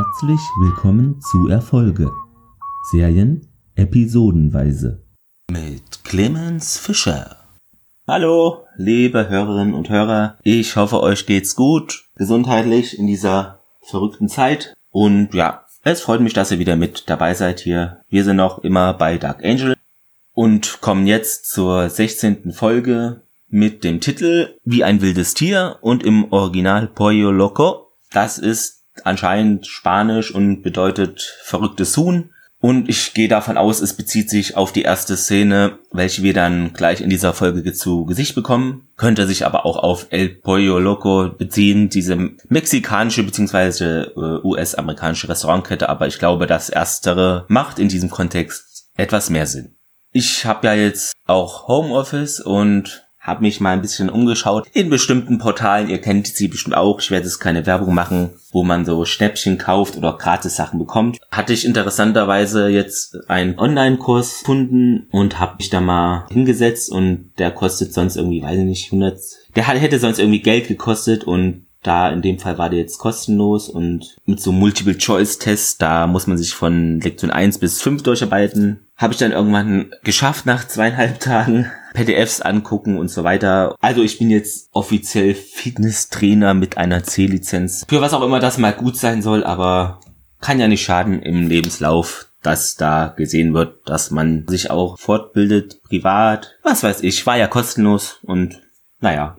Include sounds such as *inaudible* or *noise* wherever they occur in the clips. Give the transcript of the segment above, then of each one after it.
Herzlich willkommen zu Erfolge. Serien episodenweise. Mit Clemens Fischer. Hallo, liebe Hörerinnen und Hörer. Ich hoffe, euch geht's gut, gesundheitlich in dieser verrückten Zeit. Und ja, es freut mich, dass ihr wieder mit dabei seid hier. Wir sind noch immer bei Dark Angel und kommen jetzt zur 16. Folge mit dem Titel Wie ein wildes Tier und im Original Pollo Loco. Das ist anscheinend Spanisch und bedeutet verrücktes Huhn. Und ich gehe davon aus, es bezieht sich auf die erste Szene, welche wir dann gleich in dieser Folge zu Gesicht bekommen. Könnte sich aber auch auf El Pollo Loco beziehen, diese mexikanische bzw. Äh, US-amerikanische Restaurantkette. Aber ich glaube, das erstere macht in diesem Kontext etwas mehr Sinn. Ich habe ja jetzt auch Homeoffice und habe mich mal ein bisschen umgeschaut in bestimmten Portalen. Ihr kennt sie bestimmt auch. Ich werde jetzt keine Werbung machen, wo man so Schnäppchen kauft oder gratis Sachen bekommt. Hatte ich interessanterweise jetzt einen Online-Kurs gefunden und habe mich da mal hingesetzt und der kostet sonst irgendwie, weiß ich nicht, 100. Der hätte sonst irgendwie Geld gekostet und da in dem Fall war der jetzt kostenlos und mit so Multiple-Choice-Tests, da muss man sich von Lektion 1 bis 5 durcharbeiten. Habe ich dann irgendwann geschafft nach zweieinhalb Tagen. *laughs* PDFs angucken und so weiter. Also ich bin jetzt offiziell Fitnesstrainer mit einer C-Lizenz. Für was auch immer das mal gut sein soll, aber kann ja nicht schaden im Lebenslauf, dass da gesehen wird, dass man sich auch fortbildet, privat. Was weiß ich, war ja kostenlos und naja,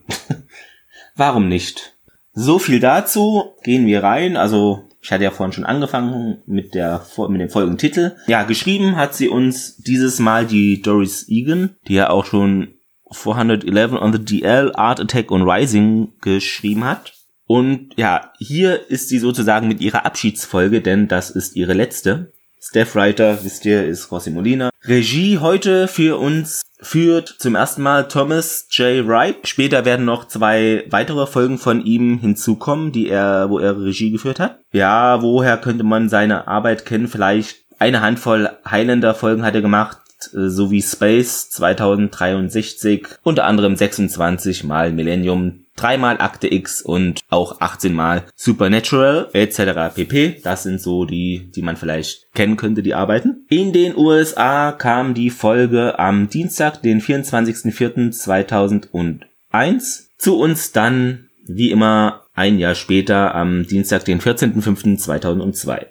*laughs* warum nicht? So viel dazu. Gehen wir rein. Also ich hatte ja vorhin schon angefangen mit der mit dem folgenden Titel. Ja, geschrieben hat sie uns dieses Mal die Doris Egan, die ja auch schon 411 on the DL, Art Attack und Rising geschrieben hat. Und ja, hier ist sie sozusagen mit ihrer Abschiedsfolge, denn das ist ihre letzte. Staff Writer, wisst ihr, ist José Molina. Regie heute für uns führt zum ersten Mal Thomas J. Wright. Später werden noch zwei weitere Folgen von ihm hinzukommen, die er, wo er Regie geführt hat. Ja, woher könnte man seine Arbeit kennen? Vielleicht eine Handvoll Highlander-Folgen hat er gemacht, äh, sowie Space 2063, unter anderem 26 mal Millennium, dreimal Akte X und auch 18 mal Supernatural etc. pp. Das sind so die, die man vielleicht kennen könnte, die arbeiten. In den USA kam die Folge am Dienstag, den 24.04.2001. Zu uns dann, wie immer, ein Jahr später am Dienstag, den 14.05.2002.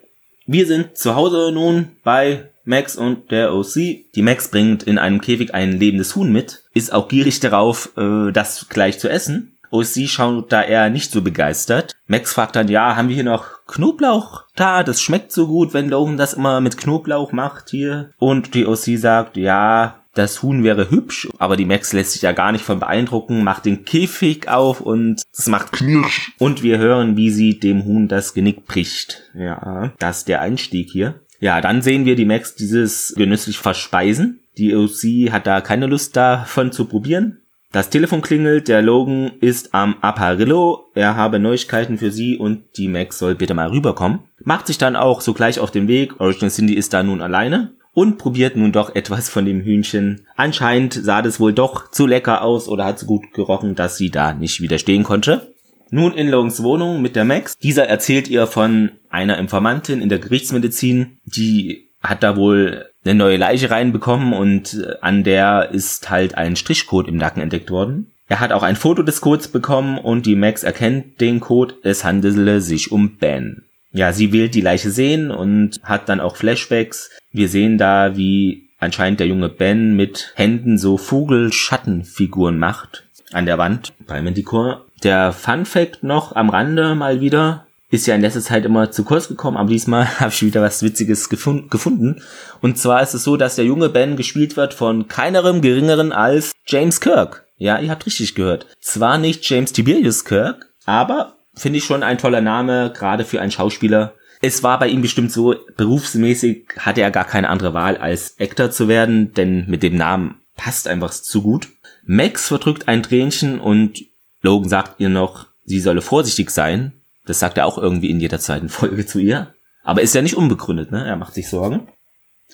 Wir sind zu Hause nun bei Max und der OC. Die Max bringt in einem Käfig ein lebendes Huhn mit, ist auch gierig darauf, äh, das gleich zu essen. OC schaut da eher nicht so begeistert. Max fragt dann, ja, haben wir hier noch Knoblauch da? Das schmeckt so gut, wenn Logan das immer mit Knoblauch macht hier. Und die OC sagt, ja, das Huhn wäre hübsch, aber die Max lässt sich ja gar nicht von beeindrucken, macht den Käfig auf und es macht Knirsch. Und wir hören, wie sie dem Huhn das Genick bricht. Ja, das ist der Einstieg hier. Ja, dann sehen wir die Max dieses genüsslich verspeisen. Die OC hat da keine Lust davon zu probieren. Das Telefon klingelt, der Logan ist am Apparillo, er habe Neuigkeiten für sie und die Max soll bitte mal rüberkommen. Macht sich dann auch sogleich auf den Weg, Original Cindy ist da nun alleine und probiert nun doch etwas von dem Hühnchen. Anscheinend sah das wohl doch zu lecker aus oder hat so gut gerochen, dass sie da nicht widerstehen konnte. Nun in Logans Wohnung mit der Max. Dieser erzählt ihr von einer Informantin in der Gerichtsmedizin, die hat da wohl eine neue Leiche reinbekommen und äh, an der ist halt ein Strichcode im Nacken entdeckt worden. Er hat auch ein Foto des Codes bekommen und die Max erkennt den Code, es handele sich um Ben. Ja, sie will die Leiche sehen und hat dann auch Flashbacks. Wir sehen da, wie anscheinend der junge Ben mit Händen so Vogelschattenfiguren macht an der Wand bei Manticore. Der Fun Fact noch am Rande mal wieder ist ja in letzter Zeit immer zu kurz gekommen, aber diesmal *laughs* habe ich wieder was Witziges gefund gefunden. Und zwar ist es so, dass der junge Ben gespielt wird von keinerem geringeren als James Kirk. Ja, ihr habt richtig gehört. Zwar nicht James Tiberius Kirk, aber finde ich schon ein toller Name, gerade für einen Schauspieler. Es war bei ihm bestimmt so, berufsmäßig hatte er gar keine andere Wahl, als Actor zu werden, denn mit dem Namen passt einfach zu gut. Max verdrückt ein Tränchen und Logan sagt ihr noch, sie solle vorsichtig sein, das sagt er auch irgendwie in jeder zweiten Folge zu ihr. Aber ist ja nicht unbegründet, ne? Er macht sich Sorgen.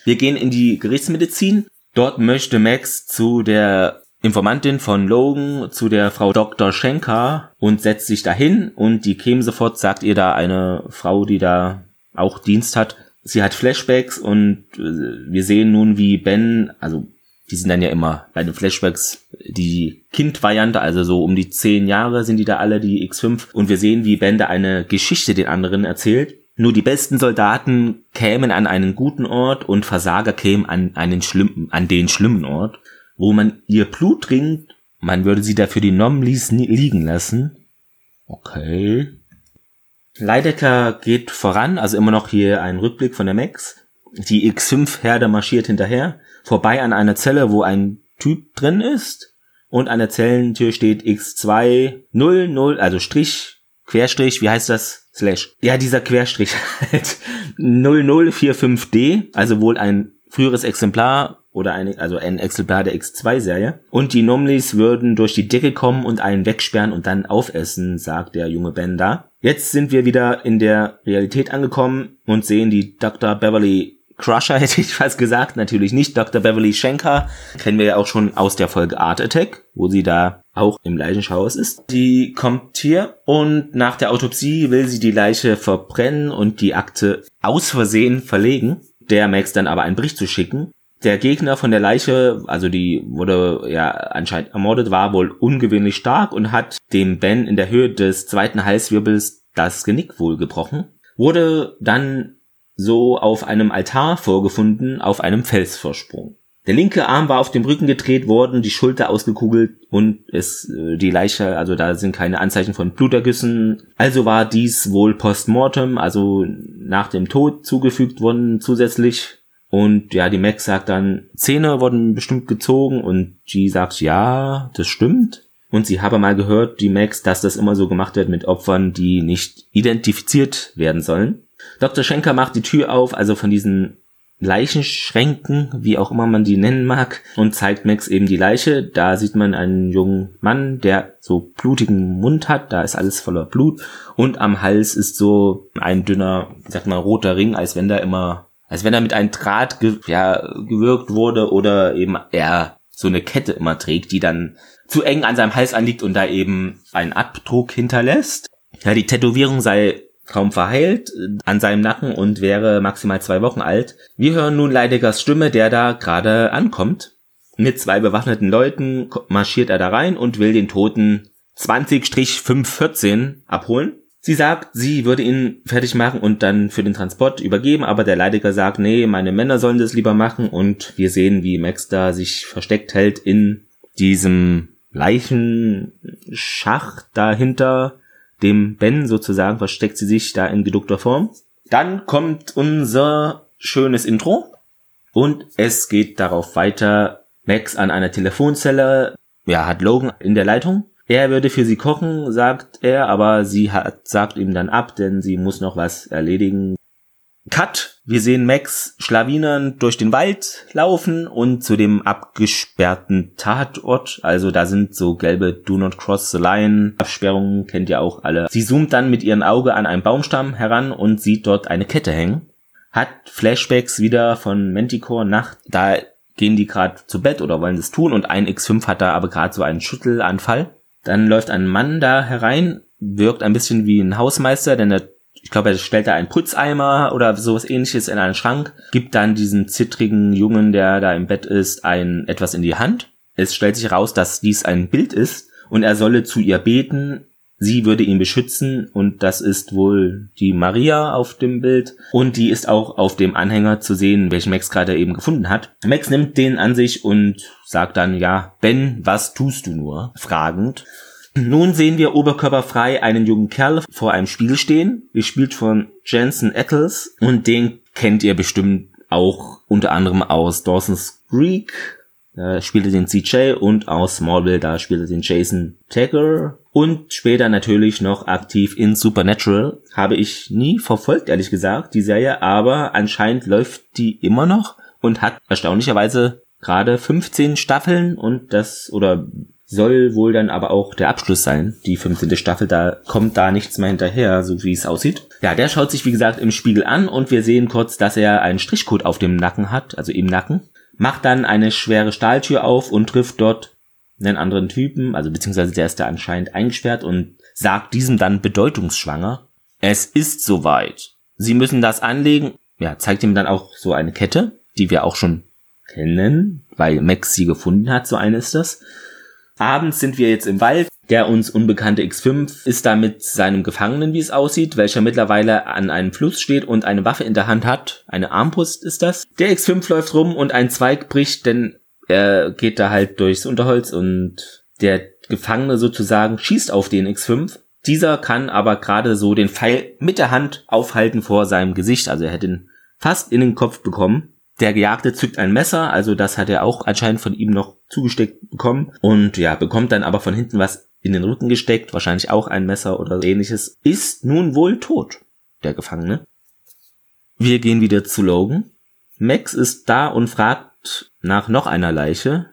Wir gehen in die Gerichtsmedizin. Dort möchte Max zu der Informantin von Logan, zu der Frau Dr. Schenker und setzt sich dahin und die käme sofort, sagt ihr da eine Frau, die da auch Dienst hat. Sie hat Flashbacks und äh, wir sehen nun, wie Ben, also die sind dann ja immer bei den Flashbacks die Kindvariante, also so um die zehn Jahre sind die da alle, die X5. Und wir sehen, wie Ben da eine Geschichte den anderen erzählt. Nur die besten Soldaten kämen an einen guten Ort und Versager kämen an einen schlimmen, an den schlimmen Ort, wo man ihr Blut trinkt. Man würde sie dafür die Nomlis liegen lassen. Okay. Leidecker geht voran, also immer noch hier ein Rückblick von der Max. Die X5-Herde marschiert hinterher vorbei an einer Zelle, wo ein Typ drin ist und an der Zellentür steht X200, also Strich, Querstrich, wie heißt das? Slash. Ja, dieser Querstrich halt. 0045D, also wohl ein früheres Exemplar oder eine, also ein Exemplar der X2-Serie. Und die Nomlis würden durch die Decke kommen und einen wegsperren und dann aufessen, sagt der junge Ben da. Jetzt sind wir wieder in der Realität angekommen und sehen die Dr. Beverly Crusher *laughs* hätte ich fast gesagt, natürlich nicht. Dr. Beverly Schenker kennen wir ja auch schon aus der Folge Art Attack, wo sie da auch im Leichenschauhaus ist. Die kommt hier und nach der Autopsie will sie die Leiche verbrennen und die Akte aus Versehen verlegen. Der Max dann aber einen Bericht zu schicken. Der Gegner von der Leiche, also die wurde ja anscheinend ermordet, war wohl ungewöhnlich stark und hat dem Ben in der Höhe des zweiten Halswirbels das Genick wohl gebrochen. Wurde dann so auf einem Altar vorgefunden, auf einem Felsvorsprung. Der linke Arm war auf dem Rücken gedreht worden, die Schulter ausgekugelt und es äh, die Leiche, also da sind keine Anzeichen von Blutergüssen. Also war dies wohl postmortem, also nach dem Tod zugefügt worden zusätzlich. Und ja, die Max sagt dann, Zähne wurden bestimmt gezogen und G sagt, ja, das stimmt. Und sie habe mal gehört, die Max, dass das immer so gemacht wird mit Opfern, die nicht identifiziert werden sollen. Dr. Schenker macht die Tür auf, also von diesen Leichenschränken, wie auch immer man die nennen mag, und zeigt Max eben die Leiche. Da sieht man einen jungen Mann, der so blutigen Mund hat, da ist alles voller Blut und am Hals ist so ein dünner, sag mal, roter Ring, als wenn da immer, als wenn er mit einem Draht ge ja, gewirkt wurde oder eben er so eine Kette immer trägt, die dann zu eng an seinem Hals anliegt und da eben einen Abdruck hinterlässt. Ja, die Tätowierung sei kaum verheilt äh, an seinem Nacken und wäre maximal zwei Wochen alt. Wir hören nun Leidegers Stimme, der da gerade ankommt. Mit zwei bewaffneten Leuten marschiert er da rein und will den Toten 20-514 abholen. Sie sagt, sie würde ihn fertig machen und dann für den Transport übergeben, aber der Leidiger sagt, nee, meine Männer sollen das lieber machen und wir sehen, wie Max da sich versteckt hält in diesem Leichenschacht dahinter dem Ben sozusagen versteckt sie sich da in geduckter Form. Dann kommt unser schönes Intro und es geht darauf weiter. Max an einer Telefonzelle, ja, hat Logan in der Leitung. Er würde für sie kochen, sagt er, aber sie hat, sagt ihm dann ab, denn sie muss noch was erledigen. Cut. Wir sehen Max Schlawinern durch den Wald laufen und zu dem abgesperrten Tatort. Also da sind so gelbe Do Not Cross the Line Absperrungen, kennt ihr auch alle. Sie zoomt dann mit ihrem Auge an einen Baumstamm heran und sieht dort eine Kette hängen. Hat Flashbacks wieder von Manticore Nacht. Da gehen die gerade zu Bett oder wollen es tun und ein X5 hat da aber gerade so einen Schüttelanfall. Dann läuft ein Mann da herein, wirkt ein bisschen wie ein Hausmeister, denn er ich glaube, er stellt da einen Putzeimer oder sowas ähnliches in einen Schrank, gibt dann diesen zittrigen Jungen, der da im Bett ist, ein etwas in die Hand. Es stellt sich heraus, dass dies ein Bild ist und er solle zu ihr beten. Sie würde ihn beschützen und das ist wohl die Maria auf dem Bild und die ist auch auf dem Anhänger zu sehen, welchen Max gerade eben gefunden hat. Max nimmt den an sich und sagt dann, ja, Ben, was tust du nur? Fragend. Nun sehen wir oberkörperfrei einen jungen Kerl vor einem Spiegel stehen, gespielt von Jensen Ackles und den kennt ihr bestimmt auch unter anderem aus Dawson's Creek, da spielte den CJ und aus Smallville, da spielte den Jason Taker und später natürlich noch aktiv in Supernatural. Habe ich nie verfolgt, ehrlich gesagt, die Serie, aber anscheinend läuft die immer noch und hat erstaunlicherweise gerade 15 Staffeln und das oder soll wohl dann aber auch der Abschluss sein, die 15. Staffel, da kommt da nichts mehr hinterher, so wie es aussieht. Ja, der schaut sich wie gesagt im Spiegel an und wir sehen kurz, dass er einen Strichcode auf dem Nacken hat, also im Nacken, macht dann eine schwere Stahltür auf und trifft dort einen anderen Typen, also beziehungsweise der ist da anscheinend eingesperrt und sagt diesem dann bedeutungsschwanger, es ist soweit. sie müssen das anlegen. Ja, zeigt ihm dann auch so eine Kette, die wir auch schon kennen, weil Max sie gefunden hat, so eine ist das. Abends sind wir jetzt im Wald. Der uns unbekannte X5 ist da mit seinem Gefangenen, wie es aussieht, welcher mittlerweile an einem Fluss steht und eine Waffe in der Hand hat. Eine Armbrust ist das. Der X5 läuft rum und ein Zweig bricht, denn er geht da halt durchs Unterholz und der Gefangene sozusagen schießt auf den X5. Dieser kann aber gerade so den Pfeil mit der Hand aufhalten vor seinem Gesicht. Also er hätte ihn fast in den Kopf bekommen. Der Gejagte zückt ein Messer, also das hat er auch anscheinend von ihm noch zugesteckt bekommen und ja, bekommt dann aber von hinten was in den Rücken gesteckt, wahrscheinlich auch ein Messer oder ähnliches, ist nun wohl tot, der Gefangene. Wir gehen wieder zu Logan. Max ist da und fragt nach noch einer Leiche,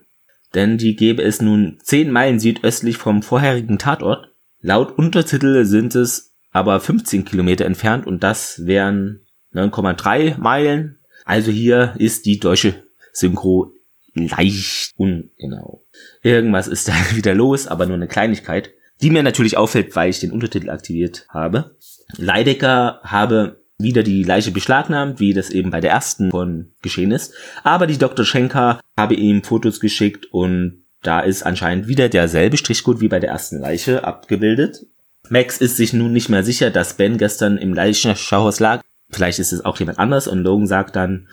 denn die gäbe es nun zehn Meilen südöstlich vom vorherigen Tatort. Laut Untertitel sind es aber 15 Kilometer entfernt und das wären 9,3 Meilen also hier ist die deutsche Synchro leicht ungenau. Irgendwas ist *laughs* da wieder los, aber nur eine Kleinigkeit, die mir natürlich auffällt, weil ich den Untertitel aktiviert habe. Leidecker habe wieder die Leiche beschlagnahmt, wie das eben bei der ersten von geschehen ist. Aber die Dr. Schenker habe ihm Fotos geschickt und da ist anscheinend wieder derselbe Strichcode wie bei der ersten Leiche abgebildet. Max ist sich nun nicht mehr sicher, dass Ben gestern im Leichenschauhaus lag Vielleicht ist es auch jemand anders und Logan sagt dann,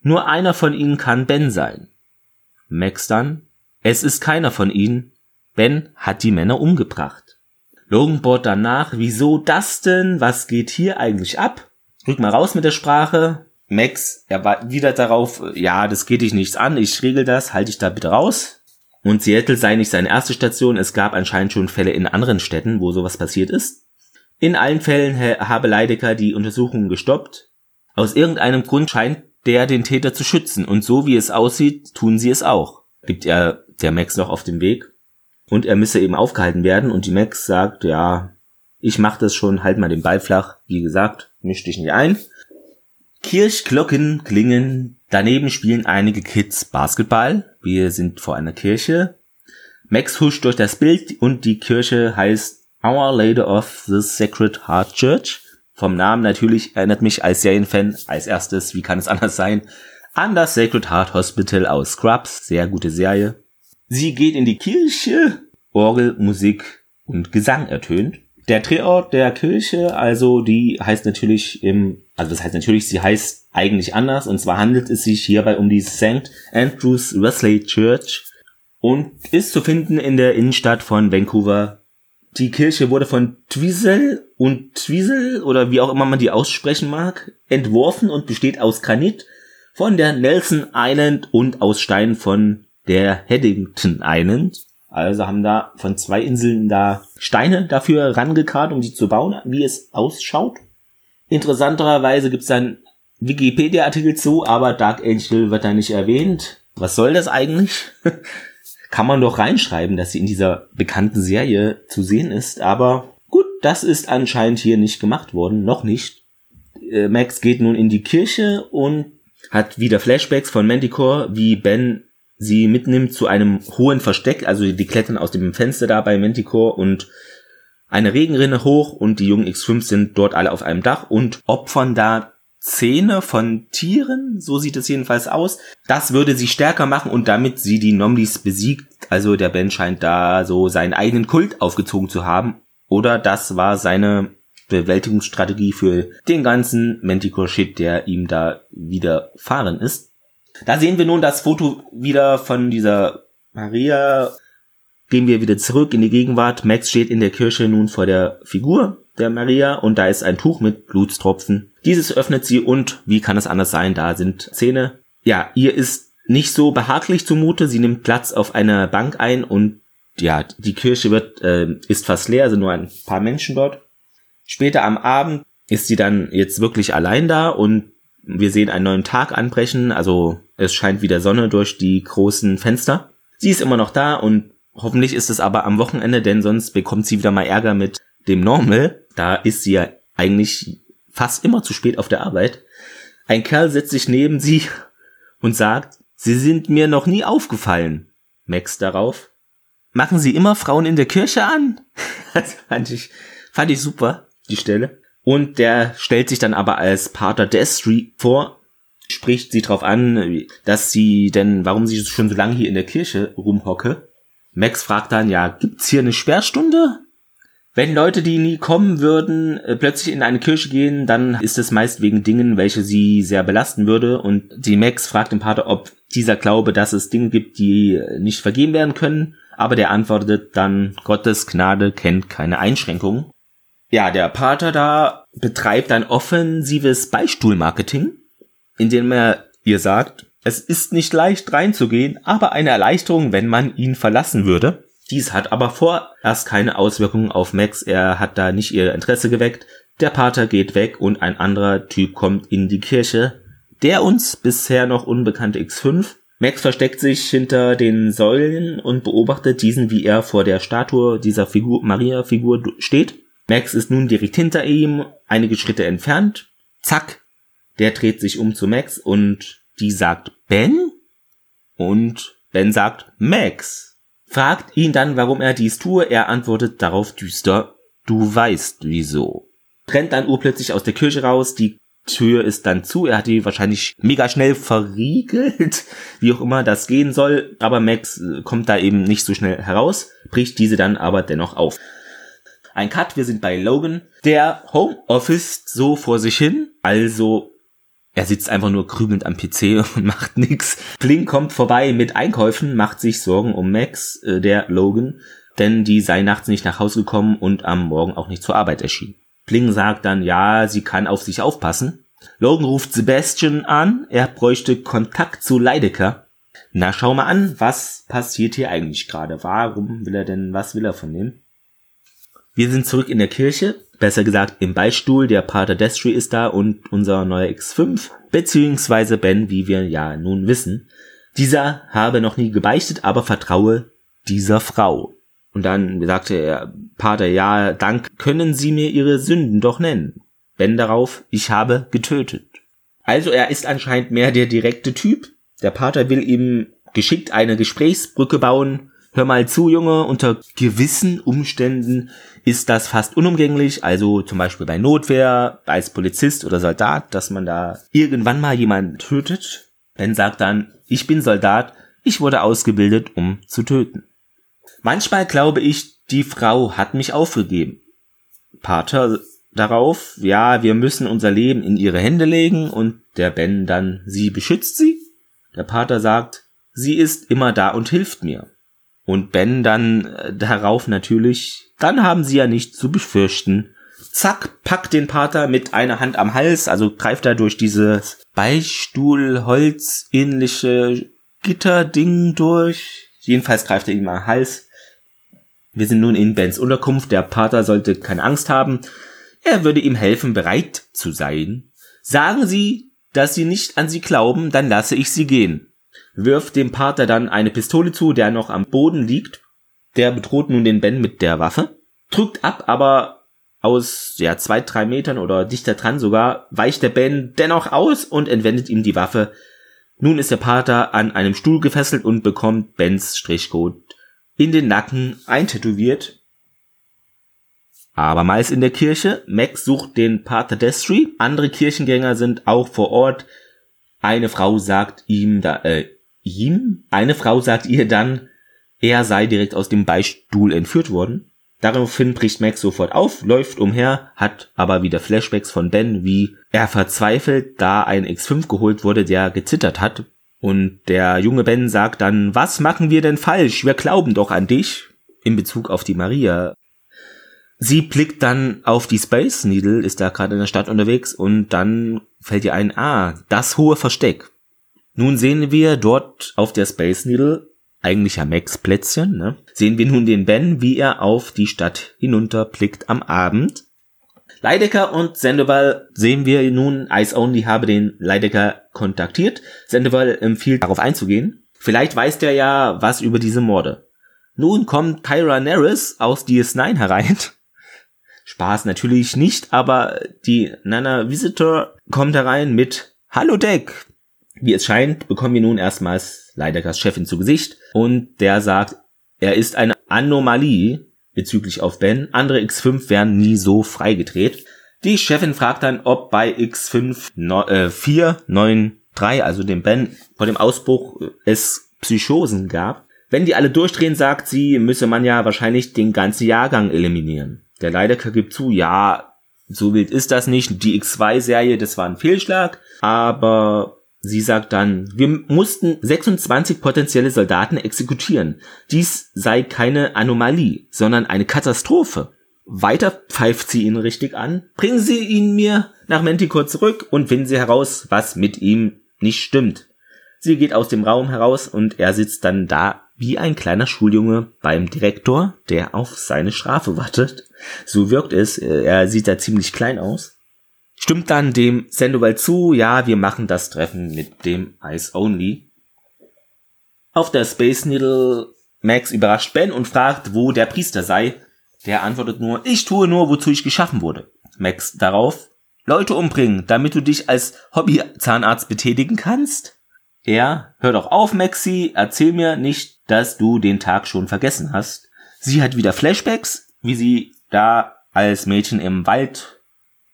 nur einer von ihnen kann Ben sein. Max dann, es ist keiner von ihnen. Ben hat die Männer umgebracht. Logan bohrt danach, wieso das denn? Was geht hier eigentlich ab? Rück mal raus mit der Sprache. Max, er war wieder darauf, ja, das geht dich nichts an, ich regel das, halte ich da bitte raus. Und Seattle sei nicht seine erste Station, es gab anscheinend schon Fälle in anderen Städten, wo sowas passiert ist. In allen Fällen habe Leidecker die Untersuchungen gestoppt. Aus irgendeinem Grund scheint der den Täter zu schützen und so wie es aussieht, tun sie es auch. Gibt er der Max noch auf dem Weg und er müsse eben aufgehalten werden und die Max sagt, ja, ich mach das schon, halt mal den Ball flach. Wie gesagt, misch dich nicht ein. Kirchglocken klingen, daneben spielen einige Kids Basketball. Wir sind vor einer Kirche. Max huscht durch das Bild und die Kirche heißt Our Lady of the Sacred Heart Church. Vom Namen natürlich erinnert mich als Serienfan als erstes, wie kann es anders sein, an das Sacred Heart Hospital aus Scrubs. Sehr gute Serie. Sie geht in die Kirche, Orgel, Musik und Gesang ertönt. Der Drehort der Kirche, also die heißt natürlich im, also das heißt natürlich, sie heißt eigentlich anders und zwar handelt es sich hierbei um die St. Andrews Wesley Church und ist zu finden in der Innenstadt von Vancouver, die Kirche wurde von Twizel und Twizel oder wie auch immer man die aussprechen mag, entworfen und besteht aus Granit von der Nelson Island und aus Stein von der Haddington Island. Also haben da von zwei Inseln da Steine dafür rangekarrt, um sie zu bauen, wie es ausschaut. Interessanterweise gibt's dann Wikipedia-Artikel zu, aber Dark Angel wird da nicht erwähnt. Was soll das eigentlich? *laughs* kann man doch reinschreiben, dass sie in dieser bekannten Serie zu sehen ist. Aber gut, das ist anscheinend hier nicht gemacht worden, noch nicht. Äh, Max geht nun in die Kirche und hat wieder Flashbacks von Manticore, wie Ben sie mitnimmt zu einem hohen Versteck, also die klettern aus dem Fenster da bei Manticore und eine Regenrinne hoch und die jungen X5 sind dort alle auf einem Dach und opfern da Zähne von Tieren, so sieht es jedenfalls aus. Das würde sie stärker machen und damit sie die Nomlis besiegt. Also der Ben scheint da so seinen eigenen Kult aufgezogen zu haben. Oder das war seine Bewältigungsstrategie für den ganzen Manticore-Shit, der ihm da widerfahren ist. Da sehen wir nun das Foto wieder von dieser Maria. Gehen wir wieder zurück in die Gegenwart. Max steht in der Kirche nun vor der Figur der Maria und da ist ein Tuch mit Blutstropfen. Dieses öffnet sie und, wie kann es anders sein, da sind Zähne. Ja, ihr ist nicht so behaglich zumute, sie nimmt Platz auf einer Bank ein und ja, die Kirche wird, äh, ist fast leer, sind nur ein paar Menschen dort. Später am Abend ist sie dann jetzt wirklich allein da und wir sehen einen neuen Tag anbrechen, also es scheint wieder Sonne durch die großen Fenster. Sie ist immer noch da und hoffentlich ist es aber am Wochenende, denn sonst bekommt sie wieder mal Ärger mit dem Normal. Da ist sie ja eigentlich fast immer zu spät auf der Arbeit. Ein Kerl setzt sich neben sie und sagt, Sie sind mir noch nie aufgefallen. Max darauf, machen Sie immer Frauen in der Kirche an? *laughs* Das fand ich, fand ich super, die Stelle. Und der stellt sich dann aber als Pater Destry vor, spricht sie darauf an, dass sie denn, warum sie schon so lange hier in der Kirche rumhocke. Max fragt dann, ja, gibt's hier eine Sperrstunde? Wenn Leute, die nie kommen würden, äh, plötzlich in eine Kirche gehen, dann ist es meist wegen Dingen, welche sie sehr belasten würde. Und die Max fragt den Pater, ob dieser Glaube, dass es Dinge gibt, die nicht vergeben werden können. Aber der antwortet dann, Gottes Gnade kennt keine Einschränkungen. Ja, der Pater da betreibt ein offensives Beistuhlmarketing, indem er ihr sagt, es ist nicht leicht reinzugehen, aber eine Erleichterung, wenn man ihn verlassen würde. Dies hat aber vorerst keine Auswirkungen auf Max, er hat da nicht ihr Interesse geweckt. Der Pater geht weg und ein anderer Typ kommt in die Kirche. Der uns bisher noch unbekannte X5. Max versteckt sich hinter den Säulen und beobachtet diesen, wie er vor der Statue dieser Figur, Maria-Figur steht. Max ist nun direkt hinter ihm, einige Schritte entfernt. Zack. Der dreht sich um zu Max und die sagt Ben? Und Ben sagt Max fragt ihn dann, warum er dies tue. Er antwortet darauf düster, du weißt wieso. Rennt dann urplötzlich aus der Kirche raus, die Tür ist dann zu, er hat die wahrscheinlich mega schnell verriegelt, *laughs* wie auch immer das gehen soll, aber Max äh, kommt da eben nicht so schnell heraus, bricht diese dann aber dennoch auf. Ein Cut, wir sind bei Logan, der Homeoffice so vor sich hin, also er sitzt einfach nur krümelnd am PC *laughs* und macht nix. Bling kommt vorbei mit Einkäufen, macht sich Sorgen um Max, äh, der Logan, denn die sei nachts nicht nach Hause gekommen und am Morgen auch nicht zur Arbeit erschienen. Bling sagt dann, ja, sie kann auf sich aufpassen. Logan ruft Sebastian an, er bräuchte Kontakt zu Leidecker. Na, schau mal an, was passiert hier eigentlich gerade? Warum will er denn, was will er von dem? Wir sind zurück in der Kirche besser gesagt im Beistuhl, der Pater Destry ist da und unser neuer X5, beziehungsweise Ben, wie wir ja nun wissen. Dieser habe noch nie gebeichtet, aber vertraue dieser Frau. Und dann sagte er, Pater, ja, dank können Sie mir Ihre Sünden doch nennen. Ben darauf, ich habe getötet. Also er ist anscheinend mehr der direkte Typ. Der Pater will ihm geschickt eine Gesprächsbrücke bauen. Hör mal zu, Junge, unter gewissen Umständen ist das fast unumgänglich, also zum Beispiel bei Notwehr, als Polizist oder Soldat, dass man da irgendwann mal jemanden tötet. Ben sagt dann, ich bin Soldat, ich wurde ausgebildet, um zu töten. Manchmal glaube ich, die Frau hat mich aufgegeben. Pater darauf, ja, wir müssen unser Leben in ihre Hände legen und der Ben dann, sie beschützt sie? Der Pater sagt, sie ist immer da und hilft mir. Und Ben dann äh, darauf natürlich, dann haben sie ja nicht zu befürchten. Zack, packt den Pater mit einer Hand am Hals, also greift er durch dieses Beistuhlholz ähnliche Gitterding durch. Jedenfalls greift er ihm am Hals. Wir sind nun in Bens Unterkunft. Der Pater sollte keine Angst haben. Er würde ihm helfen, bereit zu sein. Sagen Sie, dass Sie nicht an Sie glauben, dann lasse ich Sie gehen wirft dem Pater dann eine Pistole zu, der noch am Boden liegt. Der bedroht nun den Ben mit der Waffe, drückt ab, aber aus ja zwei, drei Metern oder dichter dran sogar weicht der Ben dennoch aus und entwendet ihm die Waffe. Nun ist der Pater an einem Stuhl gefesselt und bekommt Bens Strichcode in den Nacken eintätowiert. Abermals in der Kirche. Max sucht den Pater Destry. Andere Kirchengänger sind auch vor Ort. Eine Frau sagt ihm da, äh, ihm. Eine Frau sagt ihr dann, er sei direkt aus dem Beistuhl entführt worden. Daraufhin bricht Max sofort auf, läuft umher, hat aber wieder Flashbacks von Ben, wie er verzweifelt, da ein X5 geholt wurde, der gezittert hat. Und der junge Ben sagt dann, was machen wir denn falsch? Wir glauben doch an dich. In Bezug auf die Maria. Sie blickt dann auf die Space Needle, ist da gerade in der Stadt unterwegs und dann fällt ihr ein, ah, das hohe Versteck. Nun sehen wir dort auf der Space Needle, eigentlich ja Max Plätzchen, ne, sehen wir nun den Ben, wie er auf die Stadt hinunterblickt am Abend. Leidecker und Sandoval sehen wir nun, Ice Only habe den Leidecker kontaktiert. Sandoval empfiehlt darauf einzugehen. Vielleicht weiß der ja was über diese Morde. Nun kommt Kyra Neris aus DS9 herein. *laughs* Spaß natürlich nicht, aber die Nana Visitor kommt herein mit Hallo Deck, wie es scheint, bekommen wir nun erstmals Leideckers Chefin zu Gesicht und der sagt, er ist eine Anomalie bezüglich auf Ben. Andere X5 wären nie so freigedreht. Die Chefin fragt dann, ob bei X5 äh, 493, also dem Ben, vor dem Ausbruch es Psychosen gab. Wenn die alle durchdrehen, sagt sie, müsse man ja wahrscheinlich den ganzen Jahrgang eliminieren. Der Leidecker gibt zu, ja, so wild ist das nicht. Die X2-Serie, das war ein Fehlschlag, aber sie sagt dann, wir mussten 26 potenzielle Soldaten exekutieren. Dies sei keine Anomalie, sondern eine Katastrophe. Weiter pfeift sie ihn richtig an. Bringen Sie ihn mir nach Manticore zurück und finden Sie heraus, was mit ihm nicht stimmt. Sie geht aus dem Raum heraus und er sitzt dann da wie ein kleiner Schuljunge beim Direktor, der auf seine Strafe wartet. So wirkt es, er sieht da ziemlich klein aus. Stimmt dann dem Sandoval zu, ja, wir machen das Treffen mit dem Ice Only. Auf der Space Needle Max überrascht Ben und fragt, wo der Priester sei. Der antwortet nur, ich tue nur, wozu ich geschaffen wurde. Max darauf, Leute umbringen, damit du dich als Hobby-Zahnarzt betätigen kannst? Er, hör doch auf, Maxi, erzähl mir nicht, dass du den Tag schon vergessen hast. Sie hat wieder Flashbacks, wie sie da als Mädchen im Wald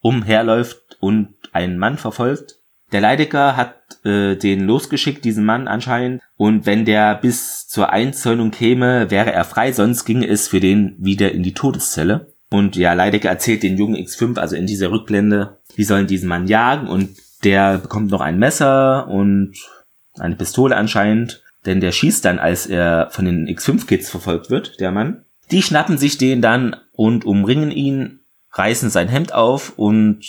umherläuft und einen Mann verfolgt. Der Leidecker hat äh, den losgeschickt, diesen Mann anscheinend, und wenn der bis zur Einzäunung käme, wäre er frei, sonst ginge es für den wieder in die Todeszelle. Und ja, Leidecker erzählt den jungen X5, also in dieser Rückblende, die sollen diesen Mann jagen und der bekommt noch ein Messer und eine Pistole anscheinend, denn der schießt dann, als er von den X5-Kids verfolgt wird, der Mann. Die schnappen sich den dann und umringen ihn, reißen sein Hemd auf und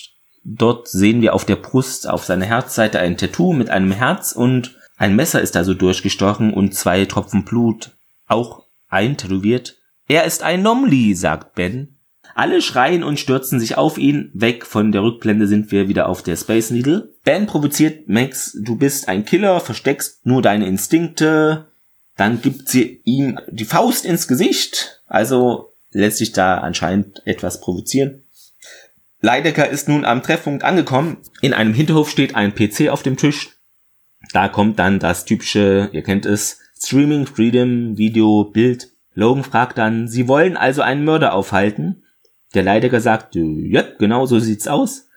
dort sehen wir auf der Brust, auf seiner Herzseite ein Tattoo mit einem Herz und ein Messer ist da so durchgestochen und zwei Tropfen Blut auch eintätowiert. Er ist ein Nomli, sagt Ben. Alle schreien und stürzen sich auf ihn. Weg von der Rückblende sind wir wieder auf der Space Needle. Ben provoziert Max, du bist ein Killer, versteckst nur deine Instinkte. Dann gibt sie ihm die Faust ins Gesicht. Also lässt sich da anscheinend etwas provozieren. Leidecker ist nun am Treffpunkt angekommen. In einem Hinterhof steht ein PC auf dem Tisch. Da kommt dann das typische, ihr kennt es, Streaming, Freedom, Video, Bild. Logan fragt dann, Sie wollen also einen Mörder aufhalten? Der Leidecker sagt, ja, genau so sieht's aus.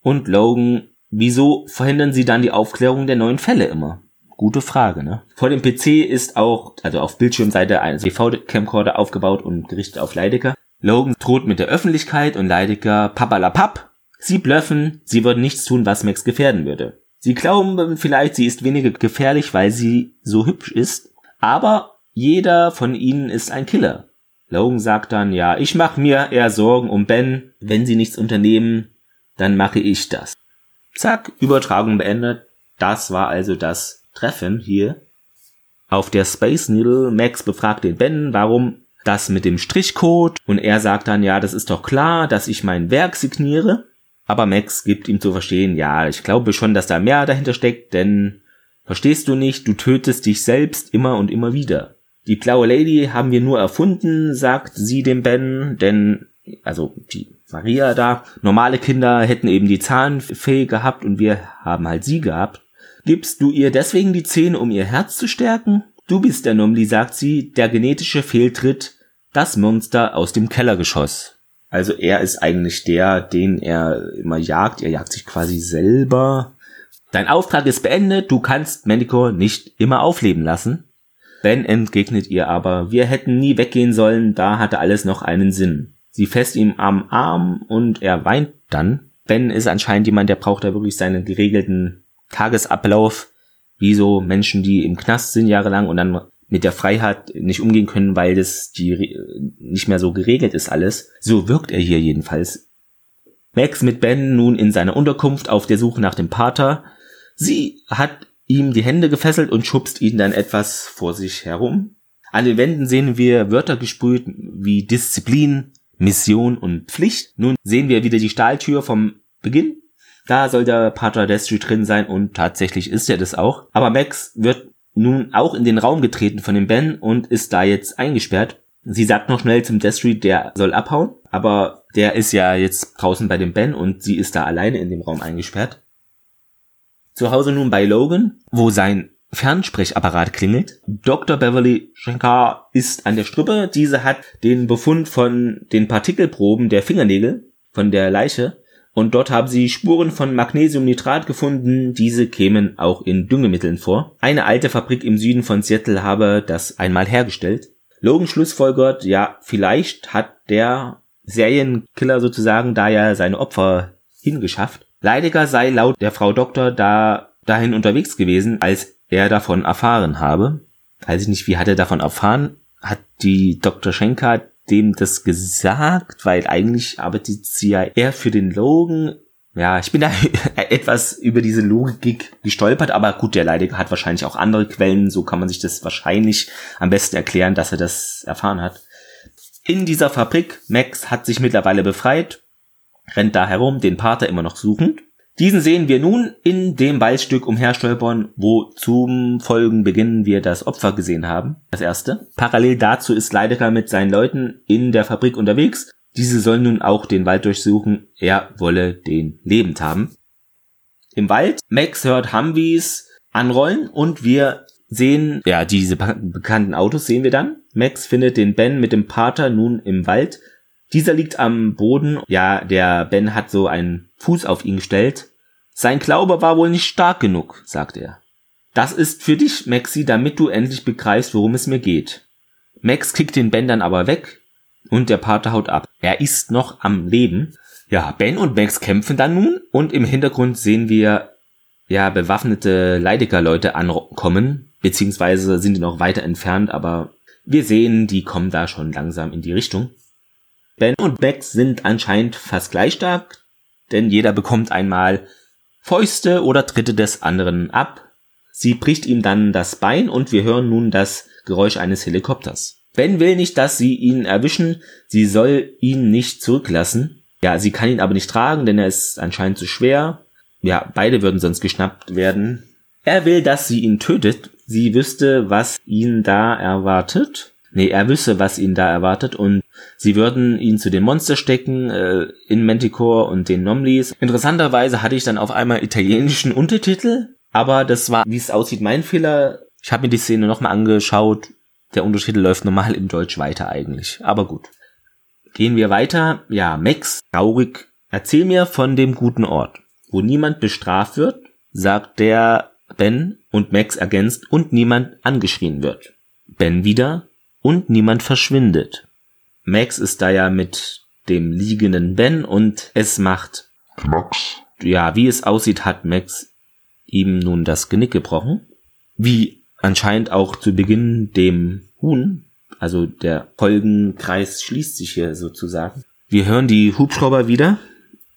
Und Logan, wieso verhindern sie dann die Aufklärung der neuen Fälle immer? Gute Frage, ne? Vor dem PC ist auch, also auf Bildschirmseite ein TV-Camcorder aufgebaut und gerichtet auf Leidecker. Logan droht mit der Öffentlichkeit und Leidecker papalapap. Sie blöffen, sie würden nichts tun, was Max gefährden würde. Sie glauben vielleicht, sie ist weniger gefährlich, weil sie so hübsch ist, aber jeder von ihnen ist ein Killer. Logan sagt dann, ja, ich mache mir eher Sorgen um Ben. Wenn sie nichts unternehmen, dann mache ich das. Zack, Übertragung beendet. Das war also das Treffen hier. Auf der Space Needle, Max befragt den Ben, warum das mit dem Strichcode und er sagt dann, ja, das ist doch klar, dass ich mein Werk signiere. Aber Max gibt ihm zu verstehen, ja, ich glaube schon, dass da mehr dahinter steckt, denn verstehst du nicht, du tötest dich selbst immer und immer wieder. Die blaue Lady haben wir nur erfunden, sagt sie dem Ben, denn, also die Maria da, normale Kinder hätten eben die Zahnfee gehabt und wir haben halt sie gehabt. Gibst du ihr deswegen die Zähne, um ihr Herz zu stärken? Du bist der Numli, sagt sie, der genetische Fehltritt, das Monster aus dem Kellergeschoss. Also er ist eigentlich der, den er immer jagt. Er jagt sich quasi selber. Dein Auftrag ist beendet. Du kannst Manticore nicht immer aufleben lassen. Ben entgegnet ihr aber, wir hätten nie weggehen sollen, da hatte alles noch einen Sinn. Sie fest ihm am Arm und er weint dann. Ben ist anscheinend jemand, der braucht da wirklich seinen geregelten Tagesablauf, wie so Menschen, die im Knast sind jahrelang und dann mit der Freiheit nicht umgehen können, weil das die nicht mehr so geregelt ist alles. So wirkt er hier jedenfalls. Max mit Ben nun in seiner Unterkunft auf der Suche nach dem Pater. Sie hat ihm die Hände gefesselt und schubst ihn dann etwas vor sich herum. An den Wänden sehen wir Wörter gesprüht wie Disziplin, Mission und Pflicht. Nun sehen wir wieder die Stahltür vom Beginn. Da soll der Pater Destry drin sein und tatsächlich ist er das auch. Aber Max wird nun auch in den Raum getreten von dem Ben und ist da jetzt eingesperrt. Sie sagt noch schnell zum Destry, der soll abhauen, aber der ist ja jetzt draußen bei dem Ben und sie ist da alleine in dem Raum eingesperrt. Zu Hause nun bei Logan, wo sein Fernsprechapparat klingelt. Dr. Beverly Shankar ist an der Strippe. Diese hat den Befund von den Partikelproben der Fingernägel von der Leiche und dort haben sie Spuren von Magnesiumnitrat gefunden. Diese kämen auch in Düngemitteln vor. Eine alte Fabrik im Süden von Seattle habe das einmal hergestellt. Logan schlussfolgert, ja, vielleicht hat der Serienkiller sozusagen da ja seine Opfer hingeschafft. Leidiger sei laut der Frau Doktor da dahin unterwegs gewesen, als er davon erfahren habe. Weiß ich nicht, wie hat er davon erfahren? Hat die Dr. Schenker dem das gesagt, weil eigentlich arbeitet sie ja eher für den Logan. Ja, ich bin da *laughs* etwas über diese Logik gestolpert, aber gut, der Leidiger hat wahrscheinlich auch andere Quellen, so kann man sich das wahrscheinlich am besten erklären, dass er das erfahren hat. In dieser Fabrik, Max hat sich mittlerweile befreit, rennt da herum, den Pater immer noch suchend. Diesen sehen wir nun in dem Waldstück umherstolpern, wo zum Folgenbeginn wir das Opfer gesehen haben. Das erste. Parallel dazu ist Leidecker mit seinen Leuten in der Fabrik unterwegs. Diese sollen nun auch den Wald durchsuchen. Er wolle den lebend haben. Im Wald, Max hört Humvees anrollen und wir sehen, ja, diese bekannten Autos sehen wir dann. Max findet den Ben mit dem Pater nun im Wald dieser liegt am Boden. Ja, der Ben hat so einen Fuß auf ihn gestellt. Sein Glaube war wohl nicht stark genug, sagt er. Das ist für dich, Maxi, damit du endlich begreifst, worum es mir geht. Max kickt den Ben dann aber weg und der Pater haut ab. Er ist noch am Leben. Ja, Ben und Max kämpfen dann nun und im Hintergrund sehen wir ja bewaffnete Leidecker-Leute ankommen, beziehungsweise sind die noch weiter entfernt, aber wir sehen, die kommen da schon langsam in die Richtung. Ben und Max sind anscheinend fast gleich stark, denn jeder bekommt einmal Fäuste oder Tritte des anderen ab. Sie bricht ihm dann das Bein und wir hören nun das Geräusch eines Helikopters. Ben will nicht, dass sie ihn erwischen, sie soll ihn nicht zurücklassen. Ja, sie kann ihn aber nicht tragen, denn er ist anscheinend zu schwer. Ja, beide würden sonst geschnappt werden. Er will, dass sie ihn tötet. Sie wüsste, was ihn da erwartet. Nee, er wüsste, was ihn da erwartet und sie würden ihn zu den Monster stecken, äh, in Manticore und den Nomlis. Interessanterweise hatte ich dann auf einmal italienischen Untertitel, aber das war, wie es aussieht, mein Fehler. Ich habe mir die Szene nochmal angeschaut. Der Untertitel läuft normal im Deutsch weiter eigentlich, aber gut. Gehen wir weiter. Ja, Max, traurig, erzähl mir von dem guten Ort, wo niemand bestraft wird, sagt der Ben und Max ergänzt und niemand angeschrien wird. Ben wieder, und niemand verschwindet. Max ist da ja mit dem liegenden Ben und es macht Max. Ja, wie es aussieht, hat Max ihm nun das Genick gebrochen. Wie anscheinend auch zu Beginn dem Huhn. Also der Folgenkreis schließt sich hier sozusagen. Wir hören die Hubschrauber wieder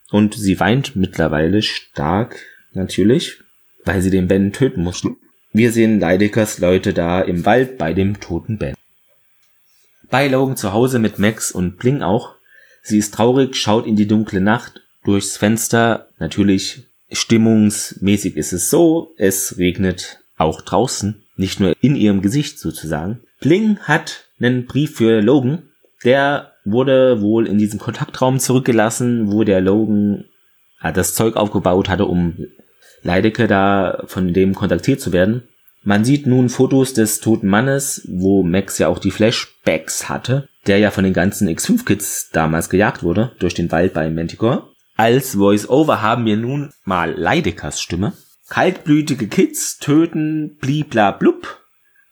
und sie weint mittlerweile stark, natürlich, weil sie den Ben töten mussten. Wir sehen Leidekers Leute da im Wald bei dem toten Ben bei Logan zu Hause mit Max und Bling auch. Sie ist traurig, schaut in die dunkle Nacht durchs Fenster. Natürlich stimmungsmäßig ist es so, es regnet auch draußen, nicht nur in ihrem Gesicht sozusagen. Bling hat einen Brief für Logan, der wurde wohl in diesem Kontaktraum zurückgelassen, wo der Logan das Zeug aufgebaut hatte, um Leidecke da von dem kontaktiert zu werden. Man sieht nun Fotos des toten Mannes, wo Max ja auch die Flashbacks hatte, der ja von den ganzen X5-Kids damals gejagt wurde, durch den Wald bei Manticore. Als Voice-Over haben wir nun mal Leideckers Stimme. Kaltblütige Kids töten blibla blub,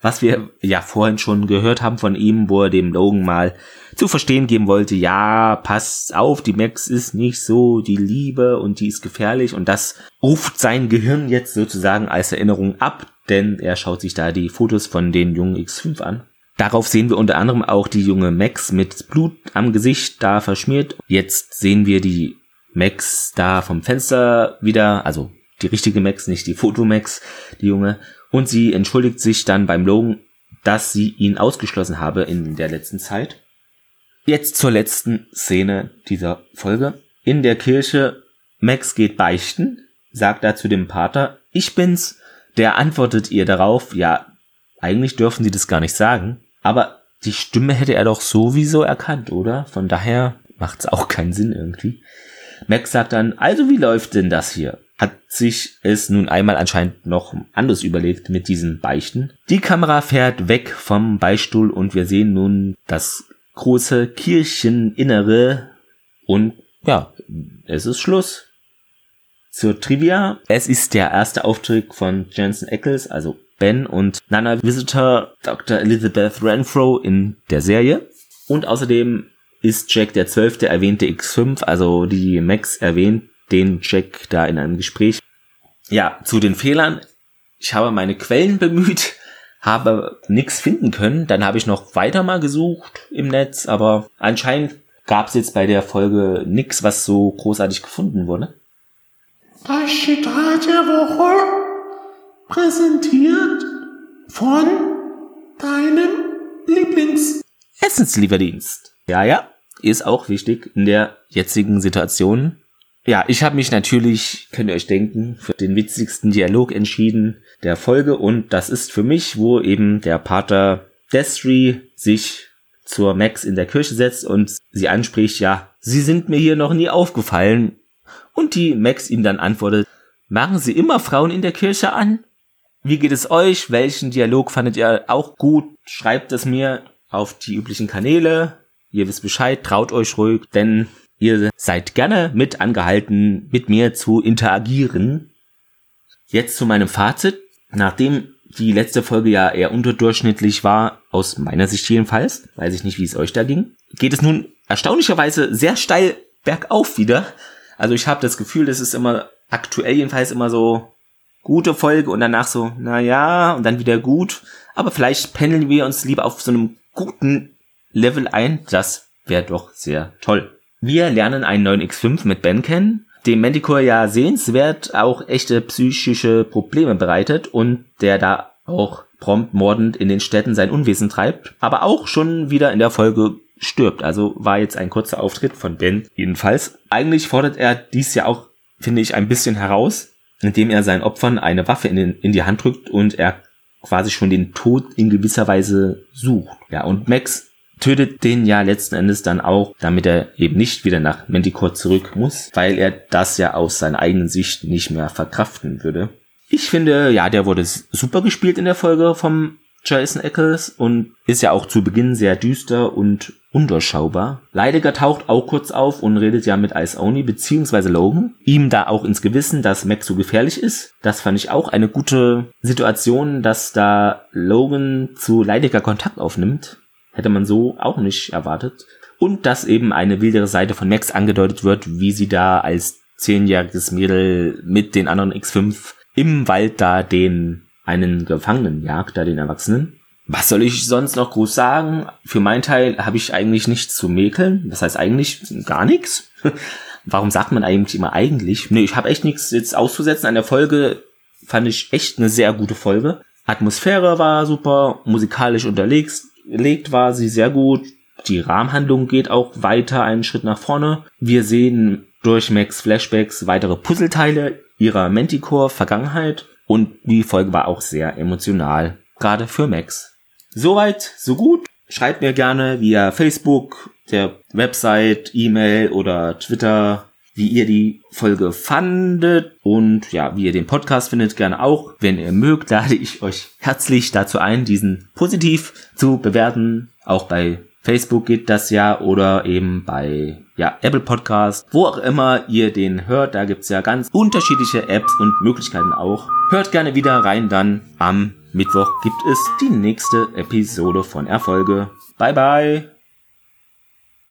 was wir ja vorhin schon gehört haben von ihm, wo er dem Logan mal zu verstehen geben wollte, ja, pass auf, die Max ist nicht so die Liebe und die ist gefährlich und das ruft sein Gehirn jetzt sozusagen als Erinnerung ab, denn er schaut sich da die Fotos von den jungen X5 an. Darauf sehen wir unter anderem auch die junge Max mit Blut am Gesicht da verschmiert. Jetzt sehen wir die Max da vom Fenster wieder, also die richtige Max, nicht die Fotomax, die junge. Und sie entschuldigt sich dann beim Logan, dass sie ihn ausgeschlossen habe in der letzten Zeit. Jetzt zur letzten Szene dieser Folge. In der Kirche, Max geht beichten, sagt da zu dem Pater, ich bin's, der antwortet ihr darauf, ja, eigentlich dürfen sie das gar nicht sagen, aber die Stimme hätte er doch sowieso erkannt, oder? Von daher macht's auch keinen Sinn irgendwie. Max sagt dann, also wie läuft denn das hier? Hat sich es nun einmal anscheinend noch anders überlegt mit diesen Beichten. Die Kamera fährt weg vom Beistuhl und wir sehen nun das große Kircheninnere und ja, es ist Schluss. Zur Trivia. Es ist der erste Auftritt von Jensen Ackles, also Ben und Nana Visitor Dr. Elizabeth Renfro in der Serie. Und außerdem ist Jack der zwölfte erwähnte X5, also die Max erwähnt den Jack da in einem Gespräch. Ja, zu den Fehlern. Ich habe meine Quellen bemüht, habe nichts finden können. Dann habe ich noch weiter mal gesucht im Netz, aber anscheinend gab es jetzt bei der Folge nichts, was so großartig gefunden wurde. Das Zitat der Woche präsentiert von deinem Lieblings Essenslieferdienst. Ja, ja, ist auch wichtig in der jetzigen Situation. Ja, ich habe mich natürlich, könnt ihr euch denken, für den witzigsten Dialog entschieden der Folge und das ist für mich, wo eben der Pater Destry sich zur Max in der Kirche setzt und sie anspricht, ja, sie sind mir hier noch nie aufgefallen. Und die Max ihm dann antwortet, machen Sie immer Frauen in der Kirche an? Wie geht es euch? Welchen Dialog fandet ihr auch gut? Schreibt es mir auf die üblichen Kanäle. Ihr wisst Bescheid, traut euch ruhig, denn ihr seid gerne mit angehalten, mit mir zu interagieren. Jetzt zu meinem Fazit. Nachdem die letzte Folge ja eher unterdurchschnittlich war, aus meiner Sicht jedenfalls, weiß ich nicht, wie es euch da ging, geht es nun erstaunlicherweise sehr steil bergauf wieder. Also ich habe das Gefühl, das ist immer aktuell jedenfalls immer so gute Folge und danach so, na ja, und dann wieder gut. Aber vielleicht pendeln wir uns lieber auf so einem guten Level ein. Das wäre doch sehr toll. Wir lernen einen neuen X5 mit Ben kennen, dem Manticore ja sehenswert auch echte psychische Probleme bereitet und der da auch prompt mordend in den Städten sein Unwesen treibt, aber auch schon wieder in der Folge stirbt. Also war jetzt ein kurzer Auftritt von Ben jedenfalls. Eigentlich fordert er dies ja auch, finde ich, ein bisschen heraus, indem er seinen Opfern eine Waffe in, den, in die Hand drückt und er quasi schon den Tod in gewisser Weise sucht. Ja, und Max tötet den ja letzten Endes dann auch, damit er eben nicht wieder nach Manticore zurück muss, weil er das ja aus seiner eigenen Sicht nicht mehr verkraften würde. Ich finde, ja, der wurde super gespielt in der Folge vom Jason Eccles und ist ja auch zu Beginn sehr düster und undurchschaubar. Leidiger taucht auch kurz auf und redet ja mit Ice Oni bzw. Logan. Ihm da auch ins Gewissen, dass Max so gefährlich ist. Das fand ich auch eine gute Situation, dass da Logan zu Leidiger Kontakt aufnimmt. Hätte man so auch nicht erwartet. Und dass eben eine wildere Seite von Max angedeutet wird, wie sie da als zehnjähriges Mädel mit den anderen X5 im Wald da den einen Gefangenen jagt, da den Erwachsenen. Was soll ich sonst noch groß sagen? Für meinen Teil habe ich eigentlich nichts zu mäkeln. Das heißt eigentlich gar nichts. *laughs* Warum sagt man eigentlich immer eigentlich? Nee, ich habe echt nichts jetzt auszusetzen. An der Folge fand ich echt eine sehr gute Folge. Atmosphäre war super, musikalisch unterlegt war sie sehr gut. Die Rahmenhandlung geht auch weiter einen Schritt nach vorne. Wir sehen durch Max Flashbacks weitere Puzzleteile ihrer Manticore Vergangenheit und die Folge war auch sehr emotional, gerade für Max. Soweit, so gut. Schreibt mir gerne via Facebook, der Website, E-Mail oder Twitter, wie ihr die Folge fandet und ja, wie ihr den Podcast findet, gerne auch. Wenn ihr mögt, lade ich euch herzlich dazu ein, diesen positiv zu bewerten. Auch bei Facebook geht das ja oder eben bei ja, Apple Podcast, wo auch immer ihr den hört. Da gibt's ja ganz unterschiedliche Apps und Möglichkeiten auch. Hört gerne wieder rein dann am Mittwoch gibt es die nächste Episode von Erfolge. Bye bye!